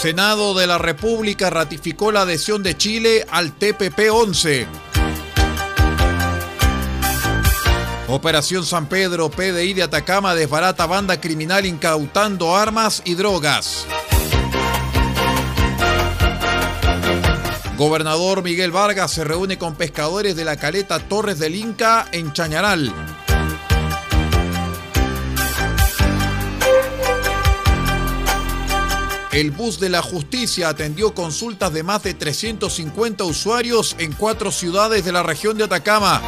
Senado de la República ratificó la adhesión de Chile al TPP-11. Operación San Pedro, PDI de Atacama desbarata banda criminal incautando armas y drogas. Gobernador Miguel Vargas se reúne con pescadores de la caleta Torres del Inca en Chañaral. El bus de la justicia atendió consultas de más de 350 usuarios en cuatro ciudades de la región de Atacama.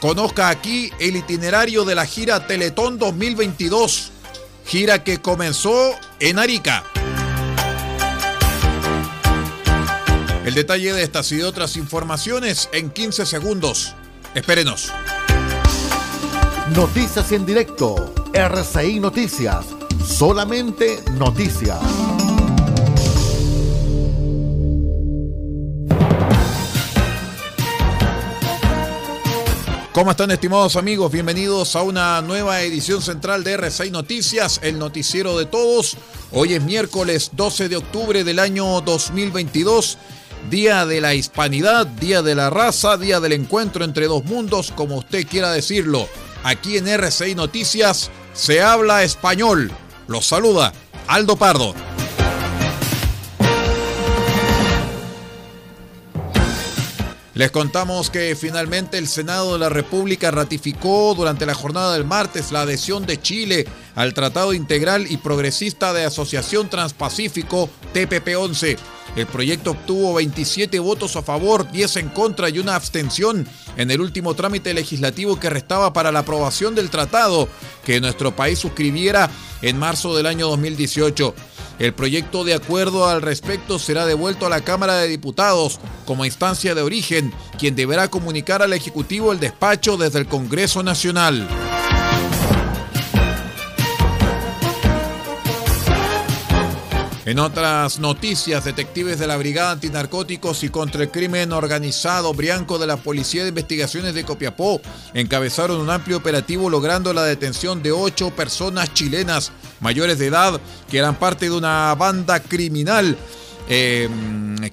Conozca aquí el itinerario de la gira Teletón 2022, gira que comenzó en Arica. El detalle de estas y de otras informaciones en 15 segundos. Espérenos. Noticias en directo. RCI Noticias. Solamente noticias. ¿Cómo están estimados amigos? Bienvenidos a una nueva edición central de R6 Noticias, el noticiero de todos. Hoy es miércoles 12 de octubre del año 2022, Día de la Hispanidad, Día de la Raza, Día del Encuentro entre dos mundos, como usted quiera decirlo. Aquí en R6 Noticias se habla español. Los saluda Aldo Pardo. Les contamos que finalmente el Senado de la República ratificó durante la jornada del martes la adhesión de Chile al Tratado Integral y Progresista de Asociación Transpacífico TPP-11. El proyecto obtuvo 27 votos a favor, 10 en contra y una abstención en el último trámite legislativo que restaba para la aprobación del tratado que nuestro país suscribiera en marzo del año 2018. El proyecto de acuerdo al respecto será devuelto a la Cámara de Diputados como instancia de origen, quien deberá comunicar al Ejecutivo el despacho desde el Congreso Nacional. En otras noticias, detectives de la Brigada Antinarcóticos y contra el Crimen Organizado Brianco de la Policía de Investigaciones de Copiapó encabezaron un amplio operativo logrando la detención de ocho personas chilenas mayores de edad que eran parte de una banda criminal eh,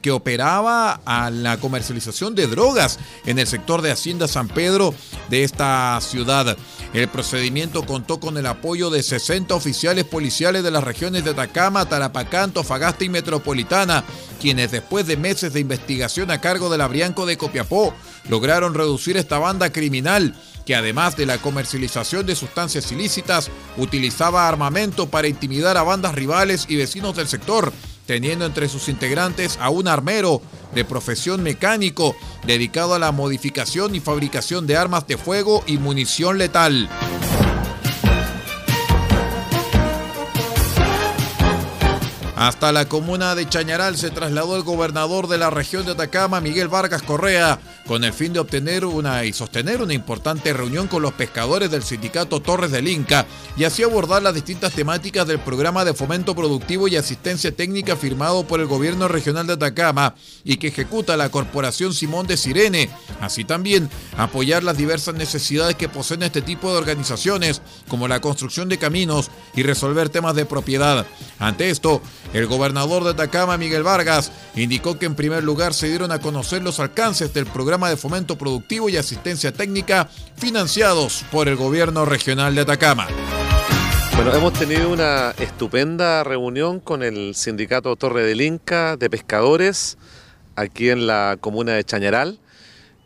que operaba a la comercialización de drogas en el sector de Hacienda San Pedro de esta ciudad. El procedimiento contó con el apoyo de 60 oficiales policiales de las regiones de Atacama, Tarapacá, Antofagasta y Metropolitana, quienes después de meses de investigación a cargo del Abrianco de Copiapó lograron reducir esta banda criminal que además de la comercialización de sustancias ilícitas, utilizaba armamento para intimidar a bandas rivales y vecinos del sector, teniendo entre sus integrantes a un armero de profesión mecánico dedicado a la modificación y fabricación de armas de fuego y munición letal. Hasta la comuna de Chañaral se trasladó el gobernador de la región de Atacama, Miguel Vargas Correa, con el fin de obtener una y sostener una importante reunión con los pescadores del sindicato Torres del Inca y así abordar las distintas temáticas del programa de fomento productivo y asistencia técnica firmado por el gobierno regional de Atacama y que ejecuta la corporación Simón de Sirene. Así también apoyar las diversas necesidades que poseen este tipo de organizaciones, como la construcción de caminos y resolver temas de propiedad. Ante esto, el gobernador de Atacama, Miguel Vargas, indicó que en primer lugar se dieron a conocer los alcances del programa de fomento productivo y asistencia técnica financiados por el gobierno regional de Atacama. Bueno, hemos tenido una estupenda reunión con el sindicato Torre del Inca de pescadores aquí en la comuna de Chañaral.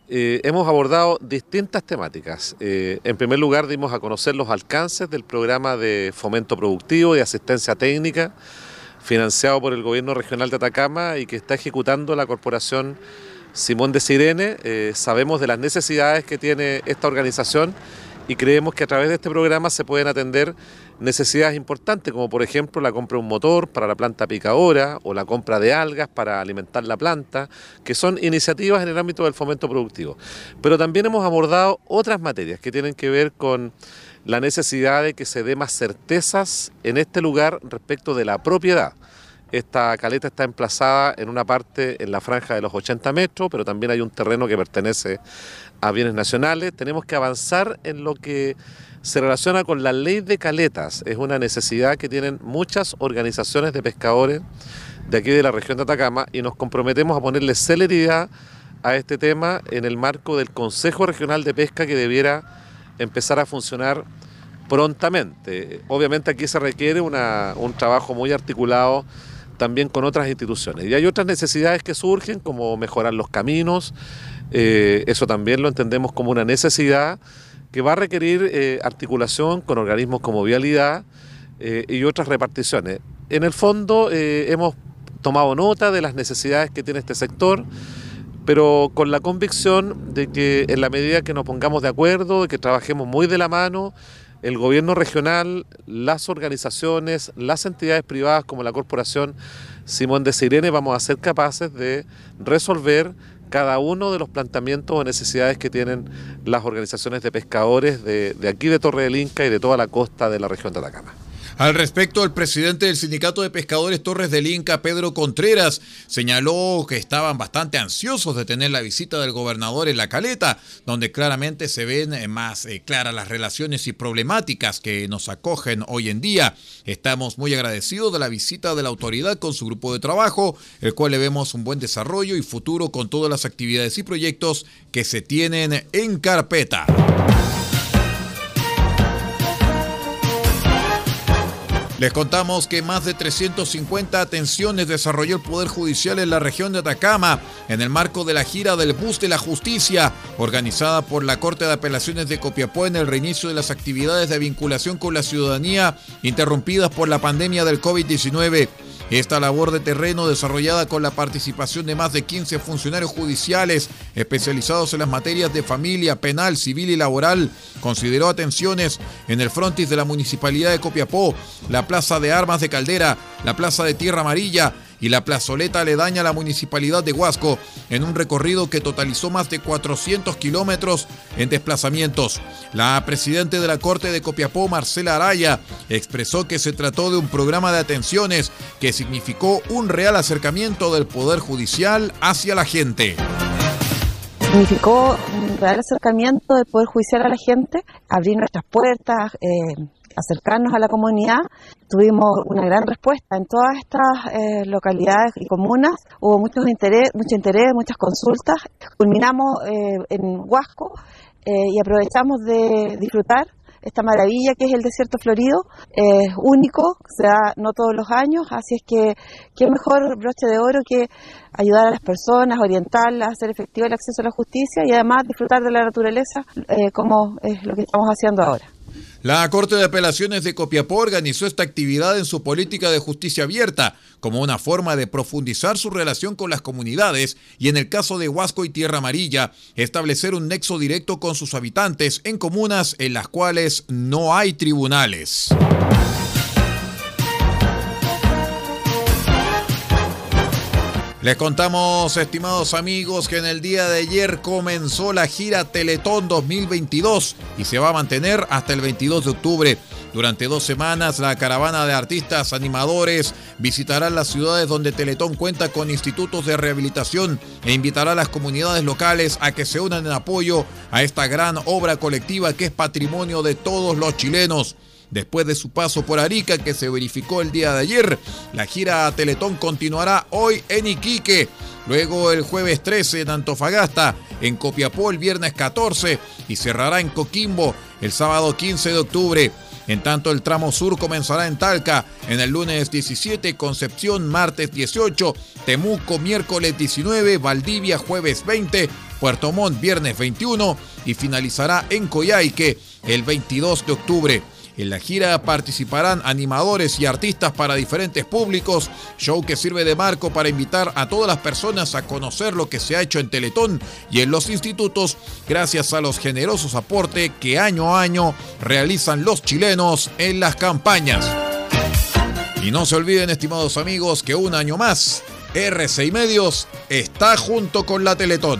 Eh, hemos abordado distintas temáticas. Eh, en primer lugar, dimos a conocer los alcances del programa de fomento productivo y asistencia técnica financiado por el gobierno regional de Atacama y que está ejecutando la corporación Simón de Sirene. Eh, sabemos de las necesidades que tiene esta organización y creemos que a través de este programa se pueden atender necesidades importantes, como por ejemplo la compra de un motor para la planta picadora o la compra de algas para alimentar la planta, que son iniciativas en el ámbito del fomento productivo. Pero también hemos abordado otras materias que tienen que ver con la necesidad de que se dé más certezas en este lugar respecto de la propiedad. Esta caleta está emplazada en una parte en la franja de los 80 metros, pero también hay un terreno que pertenece a bienes nacionales. Tenemos que avanzar en lo que se relaciona con la ley de caletas. Es una necesidad que tienen muchas organizaciones de pescadores de aquí de la región de Atacama y nos comprometemos a ponerle celeridad a este tema en el marco del Consejo Regional de Pesca que debiera empezar a funcionar prontamente. Obviamente aquí se requiere un trabajo muy articulado también con otras instituciones. Y hay otras necesidades que surgen, como mejorar los caminos, eh, eso también lo entendemos como una necesidad que va a requerir eh, articulación con organismos como Vialidad eh, y otras reparticiones. En el fondo hemos tomado nota de las necesidades que tiene este sector pero con la convicción de que en la medida que nos pongamos de acuerdo, de que trabajemos muy de la mano, el gobierno regional, las organizaciones, las entidades privadas como la Corporación Simón de Sirene, vamos a ser capaces de resolver cada uno de los planteamientos o necesidades que tienen las organizaciones de pescadores de, aquí de Torre del Inca y de toda la costa de la región de Atacama. Al respecto, el presidente del Sindicato de Pescadores Torres del Inca, Pedro Contreras, señaló que estaban bastante ansiosos de tener la visita del gobernador en la caleta, donde claramente se ven eh, más eh, claras las relaciones y problemáticas que nos acogen hoy en día. Estamos muy agradecidos de la visita de la autoridad con su grupo de trabajo, el cual le vemos un buen desarrollo y futuro con todas las actividades y proyectos que se tienen en carpeta. Les contamos que más de 350 atenciones desarrolló el Poder Judicial en la región de Atacama en el marco de la gira del Bus de la Justicia, organizada por la Corte de Apelaciones de Copiapó en el reinicio de las actividades de vinculación con la ciudadanía interrumpidas por la pandemia del COVID-19. Esta labor de terreno desarrollada con la participación de más de 15 funcionarios judiciales especializados en las materias de familia, penal, civil y laboral, consideró atenciones en el frontis de la Municipalidad de Copiapó, la Plaza de Armas de Caldera, la Plaza de Tierra Amarilla, y la plazoleta aledaña a la municipalidad de Huasco en un recorrido que totalizó más de 400 kilómetros en desplazamientos. La presidenta de la Corte de Copiapó, Marcela Araya, expresó que se trató de un programa de atenciones que significó un real acercamiento del Poder Judicial hacia la gente significó un real acercamiento del Poder Judicial a la gente, abrir nuestras puertas, eh, acercarnos a la comunidad. Tuvimos una gran respuesta en todas estas eh, localidades y comunas. Hubo mucho interés, mucho interés, muchas consultas. Culminamos eh, en Huasco eh, y aprovechamos de disfrutar esta maravilla que es el desierto florido, es único, se da no todos los años, así es que qué mejor broche de oro que ayudar a las personas, orientarlas, hacer efectivo el acceso a la justicia y además disfrutar de la naturaleza como es lo que estamos haciendo ahora. La Corte de Apelaciones de Copiapó organizó esta actividad en su política de justicia abierta como una forma de profundizar su relación con las comunidades y en el caso de Huasco y Tierra Amarilla, establecer un nexo directo con sus habitantes en comunas en las cuales no hay tribunales. Les contamos, estimados amigos, que en el día de ayer comenzó la gira Teletón 2022 y se va a mantener hasta el 22 de octubre. Durante dos semanas, la caravana de artistas animadores visitará las ciudades donde Teletón cuenta con institutos de rehabilitación e invitará a las comunidades locales a que se unan en apoyo a esta gran obra colectiva que es patrimonio de todos los chilenos. Después de su paso por Arica, que se verificó el día de ayer, la gira Teletón continuará hoy en Iquique. Luego el jueves 13 en Antofagasta, en Copiapó el viernes 14 y cerrará en Coquimbo el sábado 15 de octubre. En tanto, el tramo sur comenzará en Talca en el lunes 17, Concepción martes 18, Temuco miércoles 19, Valdivia jueves 20, Puerto Montt viernes 21 y finalizará en Coyhaique el 22 de octubre. En la gira participarán animadores y artistas para diferentes públicos, show que sirve de marco para invitar a todas las personas a conocer lo que se ha hecho en Teletón y en los institutos gracias a los generosos aportes que año a año realizan los chilenos en las campañas. Y no se olviden, estimados amigos, que un año más, RCI Medios está junto con la Teletón.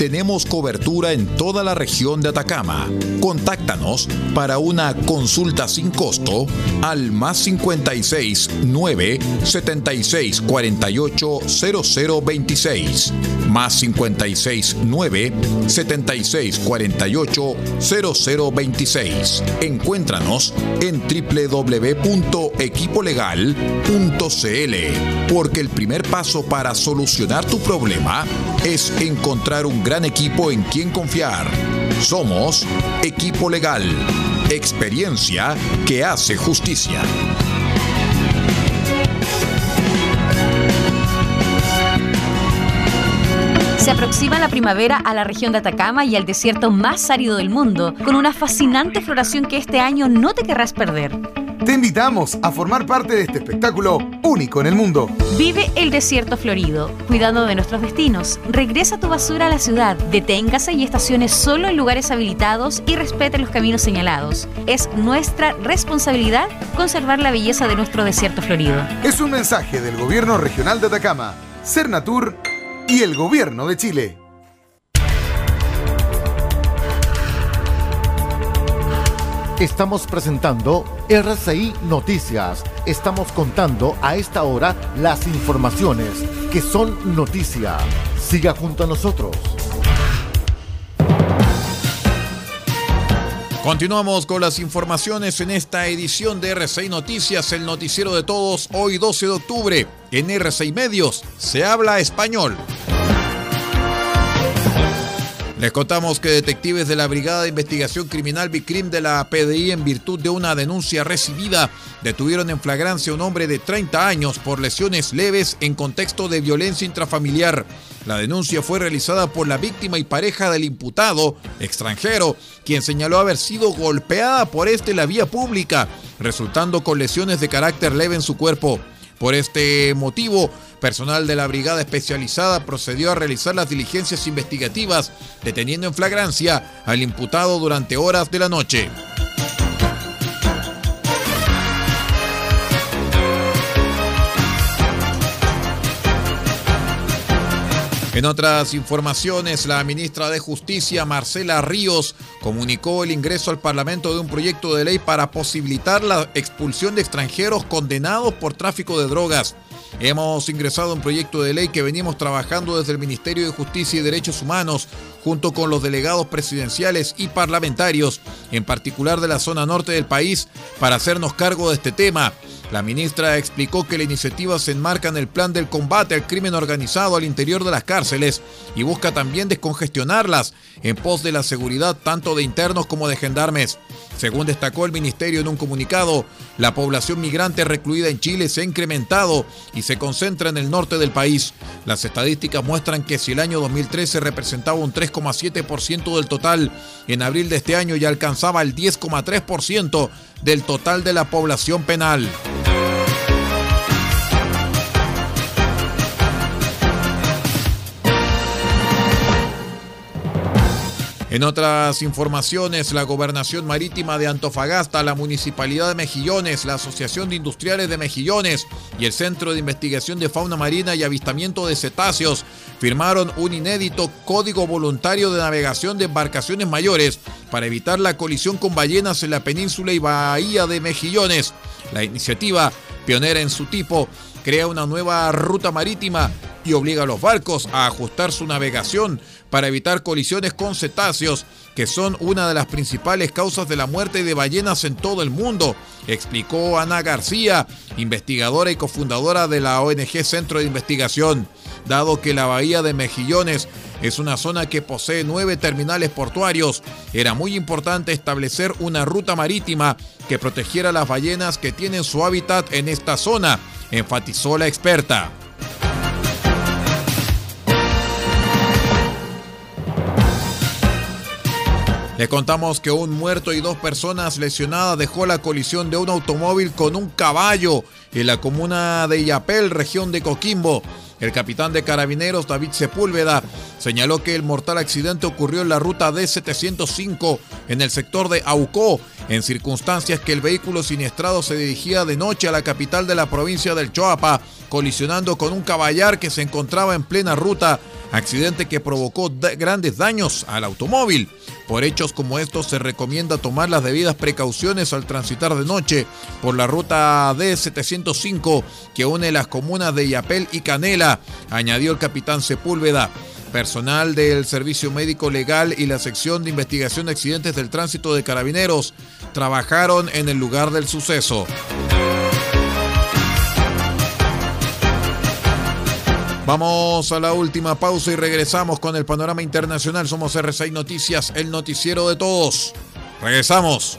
Tenemos cobertura en toda la región de Atacama. Contáctanos para una consulta sin costo al más 56 9 76 48 0026 más 56 9 76 48 0026. Encuéntranos en www.equipolegal.cl porque el primer paso para solucionar tu problema es encontrar un gran equipo en quien confiar. Somos Equipo Legal, experiencia que hace justicia. Se aproxima la primavera a la región de Atacama y al desierto más árido del mundo, con una fascinante floración que este año no te querrás perder. Te invitamos a formar parte de este espectáculo único en el mundo. Vive el desierto florido, cuidando de nuestros destinos. Regresa tu basura a la ciudad, deténgase y estacione solo en lugares habilitados y respete los caminos señalados. Es nuestra responsabilidad conservar la belleza de nuestro desierto florido. Es un mensaje del Gobierno Regional de Atacama, Cernatur y el Gobierno de Chile. Estamos presentando RCI Noticias. Estamos contando a esta hora las informaciones que son noticia. Siga junto a nosotros. Continuamos con las informaciones en esta edición de R6 Noticias, el noticiero de todos, hoy 12 de octubre. En R6 Medios se habla español. Les contamos que detectives de la Brigada de Investigación Criminal BICRIM de la PDI, en virtud de una denuncia recibida, detuvieron en flagrancia a un hombre de 30 años por lesiones leves en contexto de violencia intrafamiliar. La denuncia fue realizada por la víctima y pareja del imputado, extranjero, quien señaló haber sido golpeada por este la vía pública, resultando con lesiones de carácter leve en su cuerpo. Por este motivo, personal de la brigada especializada procedió a realizar las diligencias investigativas, deteniendo en flagrancia al imputado durante horas de la noche. En otras informaciones, la ministra de Justicia, Marcela Ríos, comunicó el ingreso al Parlamento de un proyecto de ley para posibilitar la expulsión de extranjeros condenados por tráfico de drogas. Hemos ingresado un proyecto de ley que venimos trabajando desde el Ministerio de Justicia y Derechos Humanos, junto con los delegados presidenciales y parlamentarios, en particular de la zona norte del país, para hacernos cargo de este tema. La ministra explicó que la iniciativa se enmarca en el plan del combate al crimen organizado al interior de las cárceles y busca también descongestionarlas en pos de la seguridad tanto de internos como de gendarmes. Según destacó el ministerio en un comunicado, la población migrante recluida en Chile se ha incrementado y se concentra en el norte del país. Las estadísticas muestran que si el año 2013 representaba un 3,7% del total, en abril de este año ya alcanzaba el 10,3% del total de la población penal. En otras informaciones, la Gobernación Marítima de Antofagasta, la Municipalidad de Mejillones, la Asociación de Industriales de Mejillones y el Centro de Investigación de Fauna Marina y Avistamiento de Cetáceos firmaron un inédito Código Voluntario de Navegación de Embarcaciones Mayores para evitar la colisión con ballenas en la península y bahía de Mejillones. La iniciativa, pionera en su tipo, crea una nueva ruta marítima y obliga a los barcos a ajustar su navegación para evitar colisiones con cetáceos, que son una de las principales causas de la muerte de ballenas en todo el mundo, explicó Ana García, investigadora y cofundadora de la ONG Centro de Investigación. Dado que la bahía de Mejillones es una zona que posee nueve terminales portuarios, era muy importante establecer una ruta marítima que protegiera las ballenas que tienen su hábitat en esta zona, enfatizó la experta. Le contamos que un muerto y dos personas lesionadas dejó la colisión de un automóvil con un caballo en la comuna de Yapel, región de Coquimbo. El capitán de carabineros David Sepúlveda señaló que el mortal accidente ocurrió en la ruta D705 en el sector de Aucó, en circunstancias que el vehículo siniestrado se dirigía de noche a la capital de la provincia del Choapa, colisionando con un caballar que se encontraba en plena ruta, accidente que provocó grandes daños al automóvil. Por hechos como estos se recomienda tomar las debidas precauciones al transitar de noche por la ruta D705 que une las comunas de Yapel y Canela, añadió el capitán Sepúlveda. Personal del Servicio Médico Legal y la sección de investigación de accidentes del tránsito de carabineros trabajaron en el lugar del suceso. Vamos a la última pausa y regresamos con el panorama internacional. Somos R6 Noticias, el noticiero de todos. Regresamos.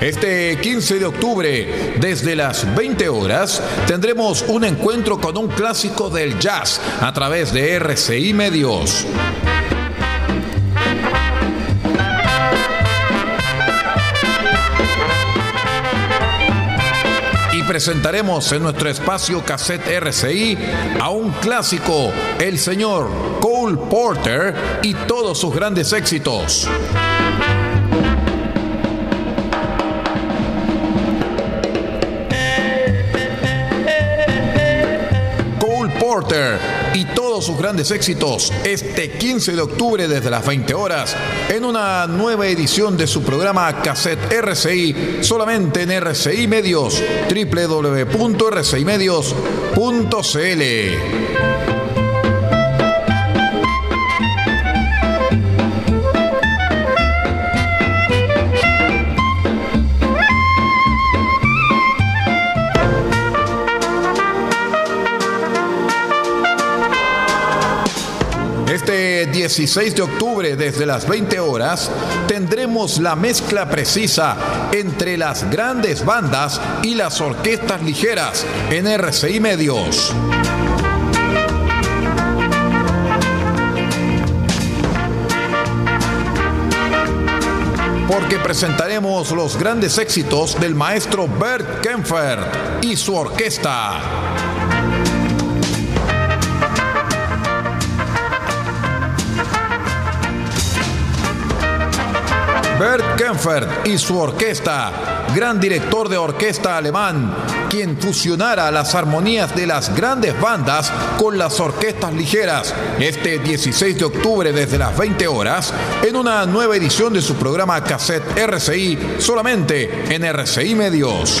Este 15 de octubre, desde las 20 horas, tendremos un encuentro con un clásico del jazz a través de RCI Medios. Y presentaremos en nuestro espacio cassette RCI a un clásico, el señor Cole Porter y todos sus grandes éxitos. Porter y todos sus grandes éxitos este 15 de octubre desde las 20 horas en una nueva edición de su programa Cassette RCI solamente en RCI Medios www.rcimedios.cl 16 de octubre, desde las 20 horas, tendremos la mezcla precisa entre las grandes bandas y las orquestas ligeras en RCI Medios. Porque presentaremos los grandes éxitos del maestro Bert Kempfert y su orquesta. Bert Kempfert y su orquesta, gran director de orquesta alemán, quien fusionara las armonías de las grandes bandas con las orquestas ligeras, este 16 de octubre desde las 20 horas, en una nueva edición de su programa Cassette RCI, solamente en RCI Medios.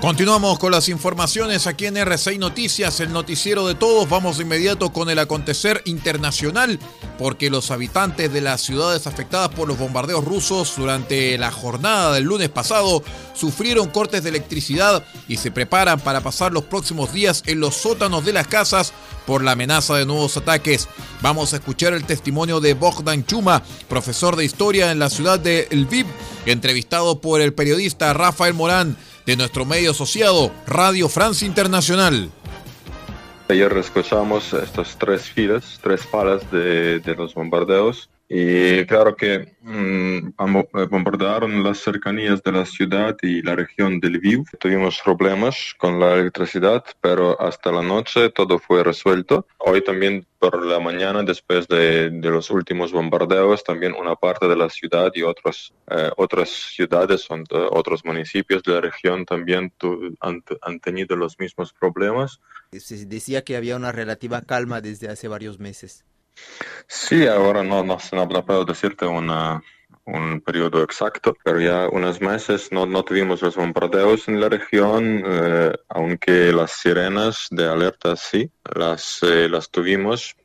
Continuamos con las informaciones aquí en RCI Noticias, el noticiero de todos. Vamos de inmediato con el acontecer internacional, porque los habitantes de las ciudades afectadas por los bombardeos rusos durante la jornada del lunes pasado sufrieron cortes de electricidad y se preparan para pasar los próximos días en los sótanos de las casas por la amenaza de nuevos ataques. Vamos a escuchar el testimonio de Bogdan Chuma, profesor de historia en la ciudad de Lviv, entrevistado por el periodista Rafael Morán de nuestro medio asociado Radio France Internacional. Ayer escuchamos estas tres filas, tres palas de, de los bombardeos y claro que mmm, bombardearon las cercanías de la ciudad y la región del Lviv. Tuvimos problemas con la electricidad, pero hasta la noche todo fue resuelto. Hoy también por la mañana, después de, los últimos bombardeos, también una parte de la ciudad y otros, eh, otras ciudades, otros municipios de la región también han, han tenido los mismos problemas. Se decía que había una relativa calma desde hace varios meses. Sí, ahora no, no, no puedo decirte una, un periodo exacto, pero ya unos meses no, no tuvimos los bombardeos en la región, eh, aunque las sirenas de alerta sí, las, eh, las tuvimos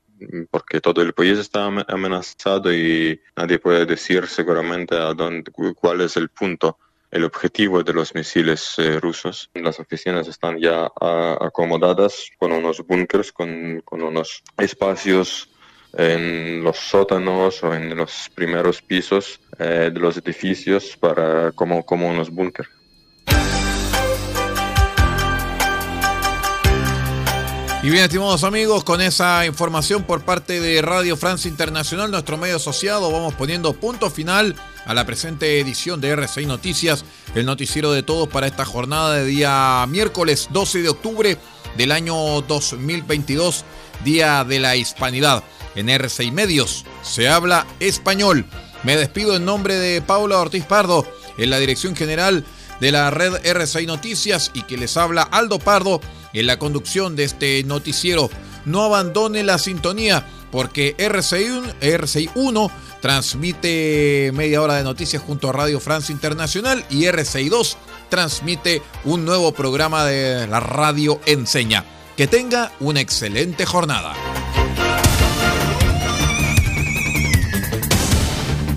porque todo el país está amenazado y nadie puede decir seguramente a dónde, cuál es el punto el objetivo de los misiles eh, rusos. Las oficinas están ya a, acomodadas con unos búnkers, con, con unos espacios en los sótanos o en los primeros pisos eh, de los edificios para como, como unos búnker. Y bien, estimados amigos, con esa información por parte de Radio Francia Internacional, nuestro medio asociado, vamos poniendo punto final a la presente edición de RCI Noticias, el noticiero de todos para esta jornada de día miércoles 12 de octubre del año 2022, Día de la Hispanidad. En RCI Medios se habla español. Me despido en nombre de Paula Ortiz Pardo, en la dirección general de la red RCI Noticias y que les habla Aldo Pardo en la conducción de este noticiero. no abandone la sintonía porque RCI1, RCI 1 transmite media hora de noticias junto a Radio Francia Internacional y RCI 2 transmite un nuevo programa de la radio Enseña. Que tenga una excelente jornada.